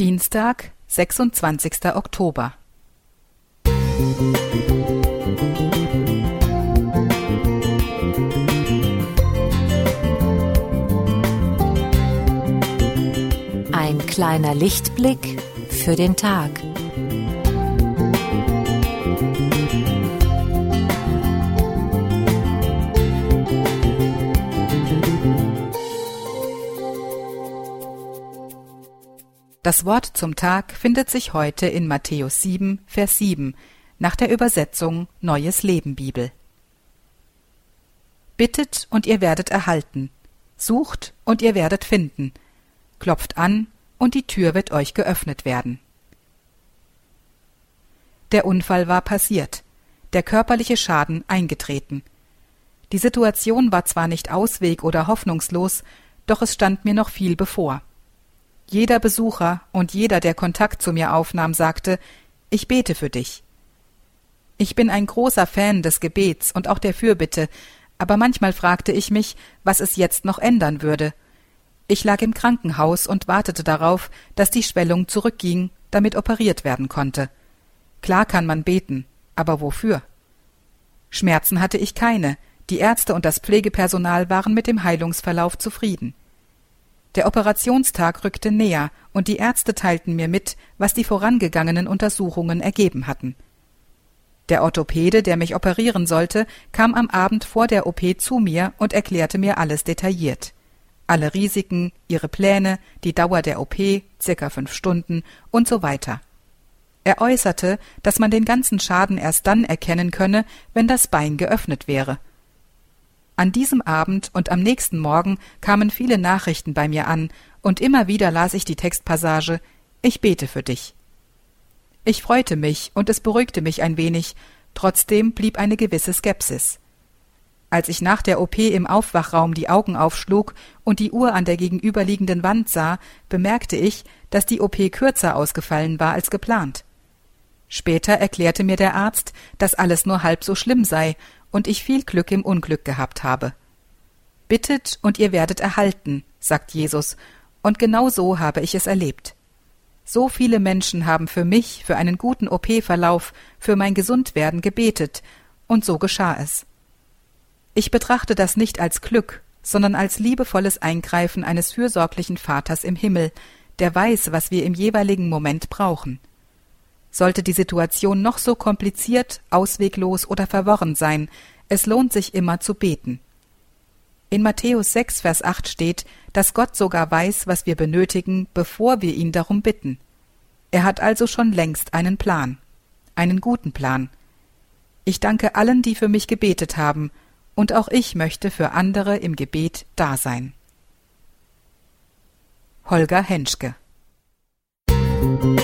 Dienstag, sechsundzwanzigster Oktober. Ein kleiner Lichtblick für den Tag. Das Wort zum Tag findet sich heute in Matthäus 7, Vers 7 nach der Übersetzung Neues Leben Bibel. Bittet und ihr werdet erhalten, sucht und ihr werdet finden, klopft an und die Tür wird euch geöffnet werden. Der Unfall war passiert, der körperliche Schaden eingetreten. Die Situation war zwar nicht ausweg oder hoffnungslos, doch es stand mir noch viel bevor. Jeder Besucher und jeder, der Kontakt zu mir aufnahm, sagte, ich bete für dich. Ich bin ein großer Fan des Gebets und auch der Fürbitte, aber manchmal fragte ich mich, was es jetzt noch ändern würde. Ich lag im Krankenhaus und wartete darauf, dass die Schwellung zurückging, damit operiert werden konnte. Klar kann man beten, aber wofür? Schmerzen hatte ich keine, die Ärzte und das Pflegepersonal waren mit dem Heilungsverlauf zufrieden. Der Operationstag rückte näher, und die Ärzte teilten mir mit, was die vorangegangenen Untersuchungen ergeben hatten. Der Orthopäde, der mich operieren sollte, kam am Abend vor der OP zu mir und erklärte mir alles detailliert. Alle Risiken, ihre Pläne, die Dauer der OP, circa fünf Stunden und so weiter. Er äußerte, dass man den ganzen Schaden erst dann erkennen könne, wenn das Bein geöffnet wäre an diesem Abend und am nächsten Morgen kamen viele Nachrichten bei mir an, und immer wieder las ich die Textpassage Ich bete für dich. Ich freute mich, und es beruhigte mich ein wenig, trotzdem blieb eine gewisse Skepsis. Als ich nach der OP im Aufwachraum die Augen aufschlug und die Uhr an der gegenüberliegenden Wand sah, bemerkte ich, dass die OP kürzer ausgefallen war als geplant. Später erklärte mir der Arzt, dass alles nur halb so schlimm sei und ich viel Glück im Unglück gehabt habe. Bittet und ihr werdet erhalten, sagt Jesus, und genau so habe ich es erlebt. So viele Menschen haben für mich, für einen guten OP-Verlauf, für mein Gesundwerden gebetet, und so geschah es. Ich betrachte das nicht als Glück, sondern als liebevolles Eingreifen eines fürsorglichen Vaters im Himmel, der weiß, was wir im jeweiligen Moment brauchen. Sollte die Situation noch so kompliziert, ausweglos oder verworren sein, es lohnt sich immer zu beten. In Matthäus 6, Vers 8 steht, dass Gott sogar weiß, was wir benötigen, bevor wir ihn darum bitten. Er hat also schon längst einen Plan. Einen guten Plan. Ich danke allen, die für mich gebetet haben, und auch ich möchte für andere im Gebet da sein. Holger Henschke Musik